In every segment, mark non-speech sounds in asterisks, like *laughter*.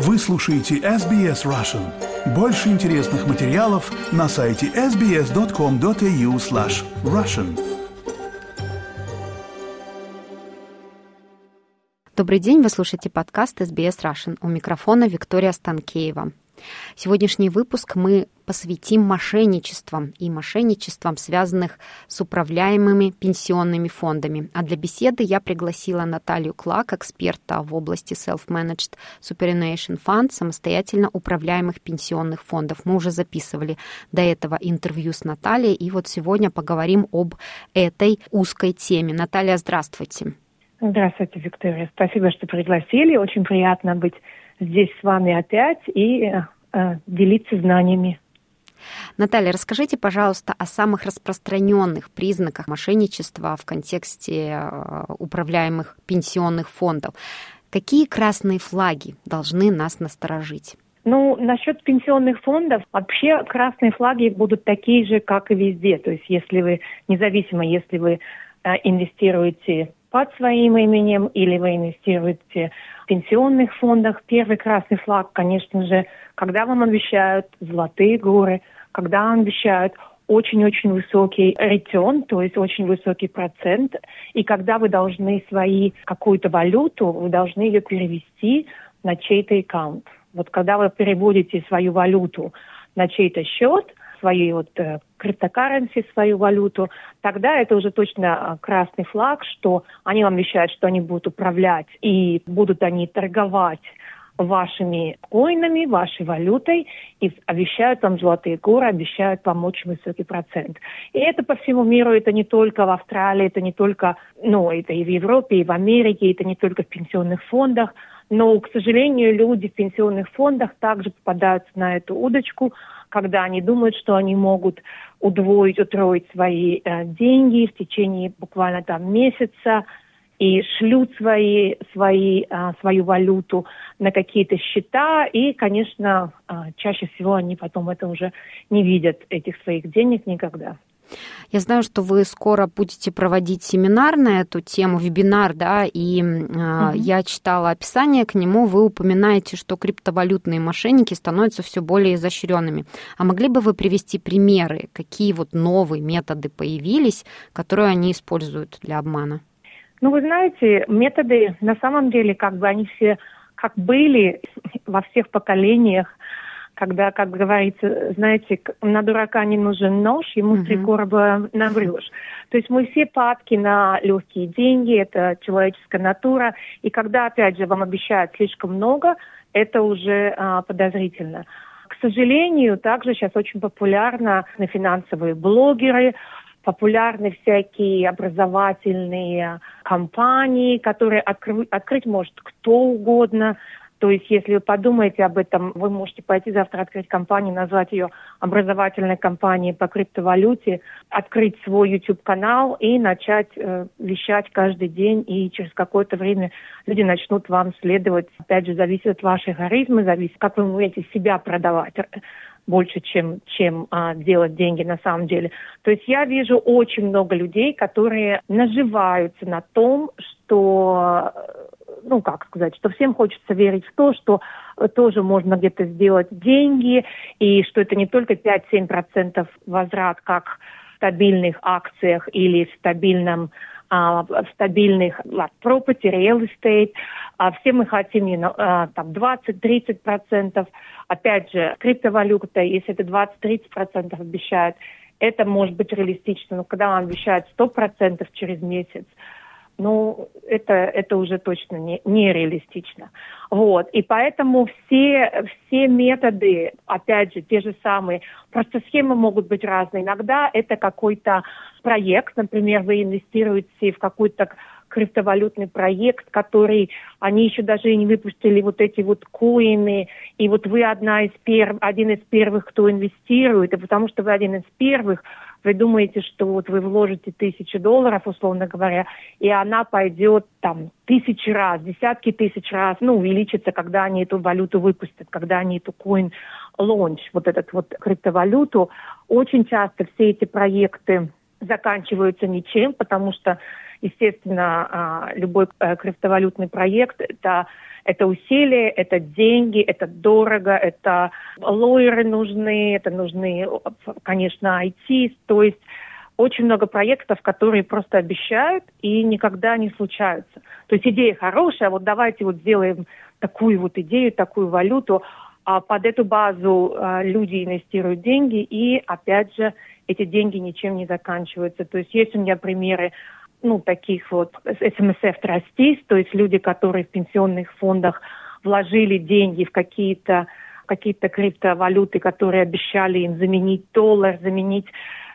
Вы слушаете SBS Russian. Больше интересных материалов на сайте sbs.com.au slash russian. Добрый день, вы слушаете подкаст SBS Russian. У микрофона Виктория Станкеева. Сегодняшний выпуск мы посвятим мошенничествам и мошенничествам, связанных с управляемыми пенсионными фондами. А для беседы я пригласила Наталью Клак, эксперта в области Self-Managed Superannuation Fund, самостоятельно управляемых пенсионных фондов. Мы уже записывали до этого интервью с Натальей, и вот сегодня поговорим об этой узкой теме. Наталья, здравствуйте. Здравствуйте, Виктория. Спасибо, что пригласили. Очень приятно быть здесь с вами опять и э, делиться знаниями. Наталья, расскажите, пожалуйста, о самых распространенных признаках мошенничества в контексте э, управляемых пенсионных фондов. Какие красные флаги должны нас насторожить? Ну, насчет пенсионных фондов, вообще красные флаги будут такие же, как и везде. То есть, если вы, независимо, если вы э, инвестируете под своим именем или вы инвестируете в пенсионных фондах. Первый красный флаг, конечно же, когда вам обещают золотые горы, когда вам обещают очень-очень высокий ретен, то есть очень высокий процент, и когда вы должны свои какую-то валюту, вы должны ее перевести на чей-то аккаунт. Вот когда вы переводите свою валюту на чей-то счет, свои вот э, криптокарренси, свою валюту, тогда это уже точно а, красный флаг, что они вам обещают, что они будут управлять и будут они торговать вашими коинами, вашей валютой и обещают вам золотые горы, обещают вам очень высокий процент. И это по всему миру, это не только в Австралии, это не только, ну, это и в Европе, и в Америке, это не только в пенсионных фондах, но, к сожалению, люди в пенсионных фондах также попадаются на эту удочку, когда они думают, что они могут удвоить, утроить свои э, деньги в течение буквально там месяца и шлют свои, свои, э, свою валюту на какие-то счета, и, конечно, э, чаще всего они потом это уже не видят, этих своих денег никогда. Я знаю, что вы скоро будете проводить семинар на эту тему, вебинар, да, и э, я читала описание к нему. Вы упоминаете, что криптовалютные мошенники становятся все более изощренными. А могли бы вы привести примеры, какие вот новые методы появились, которые они используют для обмана? Ну, вы знаете, методы на самом деле, как бы они все как были во всех поколениях, когда, как говорится, знаете, на дурака не нужен нож, ему uh-huh. три короба набрешь. То есть мы все падки на легкие деньги, это человеческая натура. И когда, опять же, вам обещают слишком много, это уже а, подозрительно. К сожалению, также сейчас очень популярно на финансовые блогеры, популярны всякие образовательные компании, которые открыть, открыть может кто угодно. То есть, если вы подумаете об этом, вы можете пойти завтра открыть компанию, назвать ее образовательной компанией по криптовалюте, открыть свой YouTube-канал и начать э, вещать каждый день, и через какое-то время люди начнут вам следовать. Опять же, зависит от вашей харизмы, зависит, как вы умеете себя продавать больше, чем, чем а, делать деньги на самом деле. То есть я вижу очень много людей, которые наживаются на том, что ну, как сказать, что всем хочется верить в то, что тоже можно где-то сделать деньги, и что это не только 5-7% возврат, как в стабильных акциях или в стабильном а, в стабильных like, property, real estate. А все мы хотим а, там 20-30%. Опять же, криптовалюта, если это 20-30% обещают, это может быть реалистично. Но когда вам обещают 100% через месяц, ну, это, это уже точно не, нереалистично. Вот. И поэтому все, все методы, опять же, те же самые, просто схемы могут быть разные. Иногда это какой-то проект, например, вы инвестируете в какой-то криптовалютный проект, который они еще даже и не выпустили вот эти вот коины, и вот вы одна из перв, один из первых, кто инвестирует, и потому что вы один из первых, вы думаете, что вот вы вложите тысячи долларов, условно говоря, и она пойдет там тысячи раз, десятки тысяч раз, ну, увеличится, когда они эту валюту выпустят, когда они эту coin launch, вот этот вот криптовалюту. Очень часто все эти проекты заканчиваются ничем, потому что естественно, а, любой э, криптовалютный проект – это это усилия, это деньги, это дорого, это лоеры нужны, это нужны, конечно, IT, то есть очень много проектов, которые просто обещают и никогда не случаются. То есть идея хорошая, вот давайте вот сделаем такую вот идею, такую валюту, а под эту базу а, люди инвестируют деньги, и опять же эти деньги ничем не заканчиваются. То есть есть у меня примеры ну, таких вот СМСФ трастис, то есть люди, которые в пенсионных фондах вложили деньги в какие-то какие-то криптовалюты, которые обещали им заменить доллар, заменить,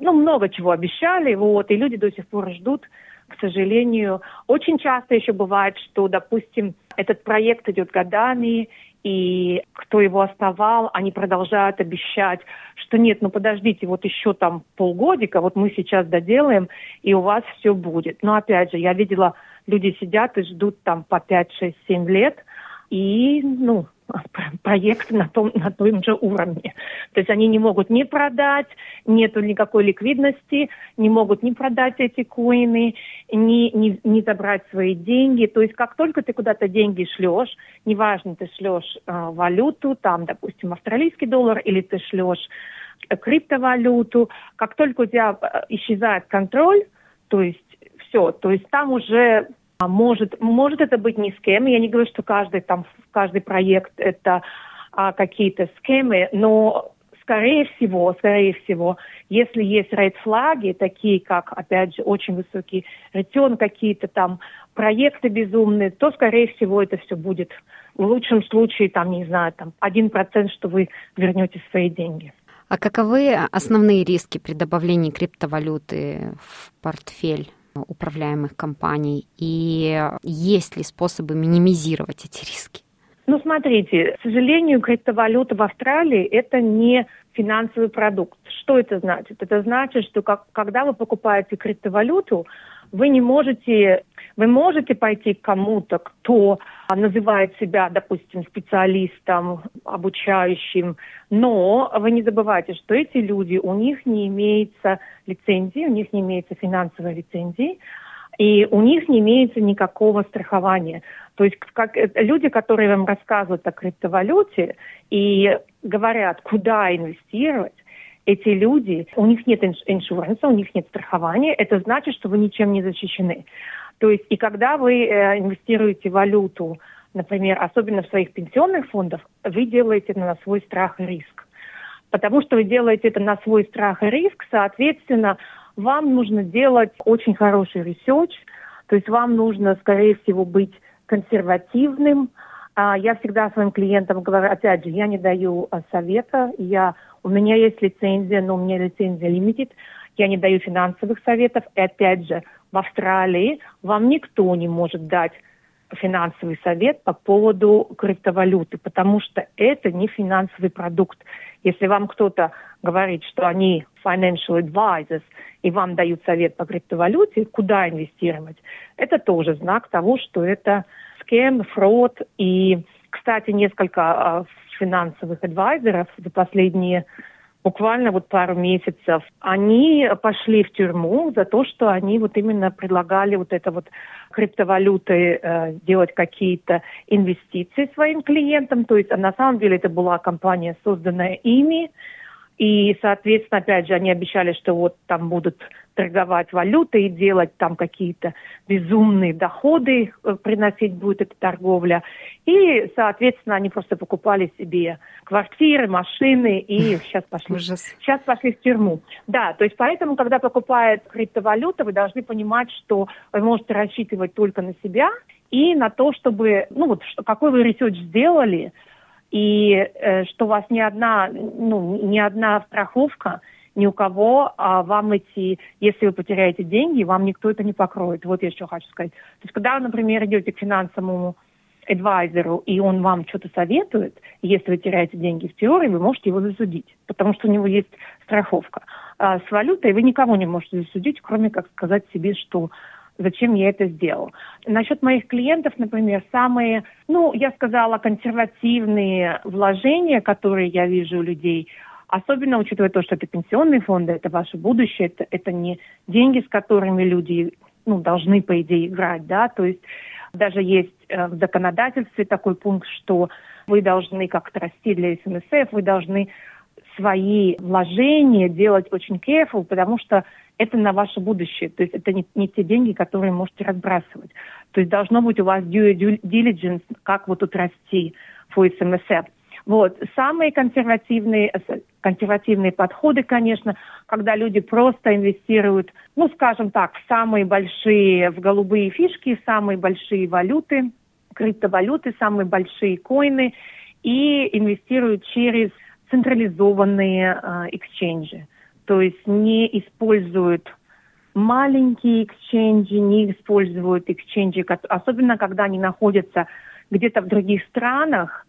ну, много чего обещали, вот, и люди до сих пор ждут, к сожалению. Очень часто еще бывает, что, допустим, этот проект идет годами, и кто его основал, они продолжают обещать, что нет, ну подождите, вот еще там полгодика, вот мы сейчас доделаем, и у вас все будет. Но опять же, я видела, люди сидят и ждут там по 5, 6, 7 лет, и, ну, *laughs* проект на том, на том же уровне. То есть они не могут ни продать, нету никакой ликвидности, не могут ни продать эти коины, ни, ни, ни забрать свои деньги. То есть как только ты куда-то деньги шлешь, неважно, ты шлешь э, валюту, там, допустим, австралийский доллар, или ты шлешь э, криптовалюту, как только у тебя э, исчезает контроль, то есть все, то есть там уже может, может это быть не схемы. Я не говорю, что каждый, там, каждый проект это а, какие-то схемы, но скорее всего, скорее всего, если есть рейд-флаги, такие как, опять же, очень высокий ретен, какие-то там проекты безумные, то, скорее всего, это все будет в лучшем случае, там, не знаю, там, один процент, что вы вернете свои деньги. А каковы основные риски при добавлении криптовалюты в портфель? Управляемых компаний? И есть ли способы минимизировать эти риски? Ну, смотрите, к сожалению, криптовалюта в Австралии – это не финансовый продукт. Что это значит? Это значит, что как, когда вы покупаете криптовалюту, вы не можете, вы можете пойти к кому-то, кто называет себя, допустим, специалистом, обучающим, но вы не забывайте, что эти люди, у них не имеется лицензии, у них не имеется финансовой лицензии, и у них не имеется никакого страхования. То есть как, э, люди, которые вам рассказывают о криптовалюте и говорят, куда инвестировать, эти люди, у них нет иншуранса, у них нет страхования, это значит, что вы ничем не защищены. То есть и когда вы э, инвестируете валюту, например, особенно в своих пенсионных фондах, вы делаете это на свой страх и риск. Потому что вы делаете это на свой страх и риск, соответственно, вам нужно делать очень хороший research, то есть вам нужно, скорее всего, быть консервативным. А я всегда своим клиентам говорю, опять же, я не даю а, совета, я у меня есть лицензия, но у меня лицензия limited. Я не даю финансовых советов. И опять же, в Австралии вам никто не может дать финансовый совет по поводу криптовалюты, потому что это не финансовый продукт. Если вам кто-то говорит, что они financial advisors, и вам дают совет по криптовалюте, куда инвестировать, это тоже знак того, что это скем, фрод. И, кстати, несколько а, финансовых адвайзеров за последние буквально вот пару месяцев, они пошли в тюрьму за то, что они вот именно предлагали вот это вот криптовалюты э, делать какие-то инвестиции своим клиентам. То есть а на самом деле это была компания, созданная ими, и, соответственно, опять же, они обещали, что вот там будут торговать валютой и делать там какие-то безумные доходы, э, приносить будет эта торговля. И, соответственно, они просто покупали себе квартиры, машины и сейчас пошли, сейчас пошли в тюрьму. Да, то есть поэтому, когда покупает криптовалюту, вы должны понимать, что вы можете рассчитывать только на себя и на то, чтобы, ну вот, какой вы research сделали, и э, что у вас ни одна, ну, ни одна страховка, ни у кого а вам эти, если вы потеряете деньги, вам никто это не покроет. Вот я еще хочу сказать. То есть, когда например, идете к финансовому advisor у, и он вам что-то советует, если вы теряете деньги в теории, вы можете его засудить, потому что у него есть страховка. А с валютой вы никого не можете засудить, кроме как сказать себе, что зачем я это сделал. Насчет моих клиентов, например, самые, ну, я сказала, консервативные вложения, которые я вижу у людей, особенно учитывая то, что это пенсионные фонды, это ваше будущее, это, это не деньги, с которыми люди ну, должны, по идее, играть, да, то есть даже есть э, в законодательстве такой пункт, что вы должны как-то расти для СМСФ, вы должны свои вложения делать очень careful, потому что это на ваше будущее. То есть это не, не те деньги, которые можете разбрасывать. То есть должно быть у вас due diligence, как вот тут расти по СМСФ. Вот. Самые консервативные, консервативные подходы, конечно, когда люди просто инвестируют, ну, скажем так, в самые большие, в голубые фишки, самые большие валюты, криптовалюты, самые большие коины и инвестируют через централизованные э, эксченджи. То есть не используют маленькие эксченджи, не используют эксченджи, особенно когда они находятся где-то в других странах,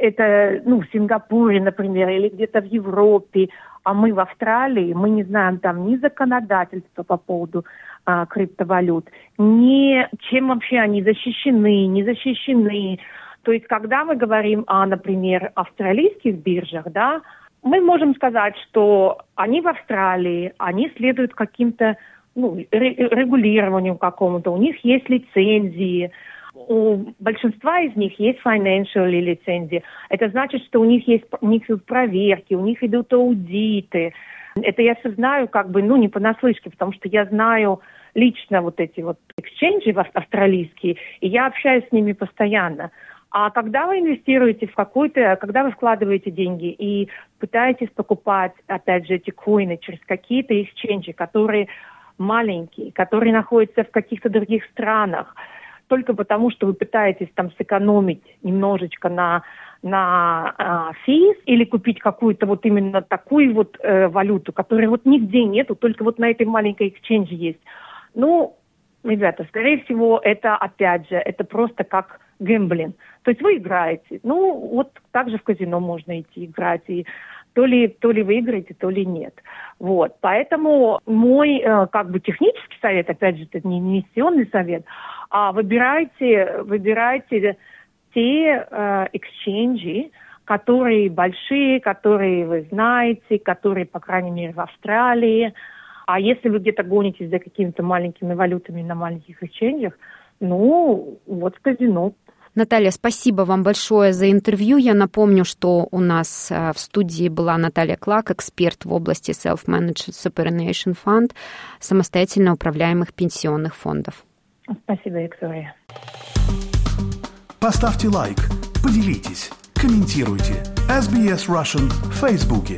это, ну, в Сингапуре, например, или где-то в Европе, а мы в Австралии, мы не знаем там ни законодательства по поводу а, криптовалют, ни чем вообще они защищены, не защищены. То есть, когда мы говорим о, например, австралийских биржах, да, мы можем сказать, что они в Австралии, они следуют каким-то ну, регулированию какому-то, у них есть лицензии, у большинства из них есть financial лицензии. Это значит, что у них есть у них идут проверки, у них идут аудиты. Это я все знаю как бы, ну, не понаслышке, потому что я знаю лично вот эти вот эксченджи австралийские, и я общаюсь с ними постоянно. А когда вы инвестируете в какую-то, когда вы вкладываете деньги и пытаетесь покупать, опять же, эти коины через какие-то эксченджи, которые маленькие, которые находятся в каких-то других странах, только потому, что вы пытаетесь там сэкономить немножечко на на э, или купить какую-то вот именно такую вот э, валюту, которой вот нигде нету, только вот на этой маленькой эксченже есть. Ну, ребята, скорее всего, это опять же, это просто как гэмблинг. То есть вы играете. Ну, вот так же в казино можно идти играть. И то ли, то ли вы играете, то ли нет. Вот. Поэтому мой э, как бы технический совет, опять же, это не инвестиционный совет, а выбирайте, выбирайте те э, эксченджи, которые большие, которые вы знаете, которые, по крайней мере, в Австралии. А если вы где-то гонитесь за какими-то маленькими валютами на маленьких эксченджах, ну, вот в казино Наталья, спасибо вам большое за интервью. Я напомню, что у нас э, в студии была Наталья Клак, эксперт в области Self-Managed Superannuation Fund, самостоятельно управляемых пенсионных фондов. Спасибо, Виктория. Поставьте лайк, поделитесь, комментируйте. SBS Russian в Фейсбуке.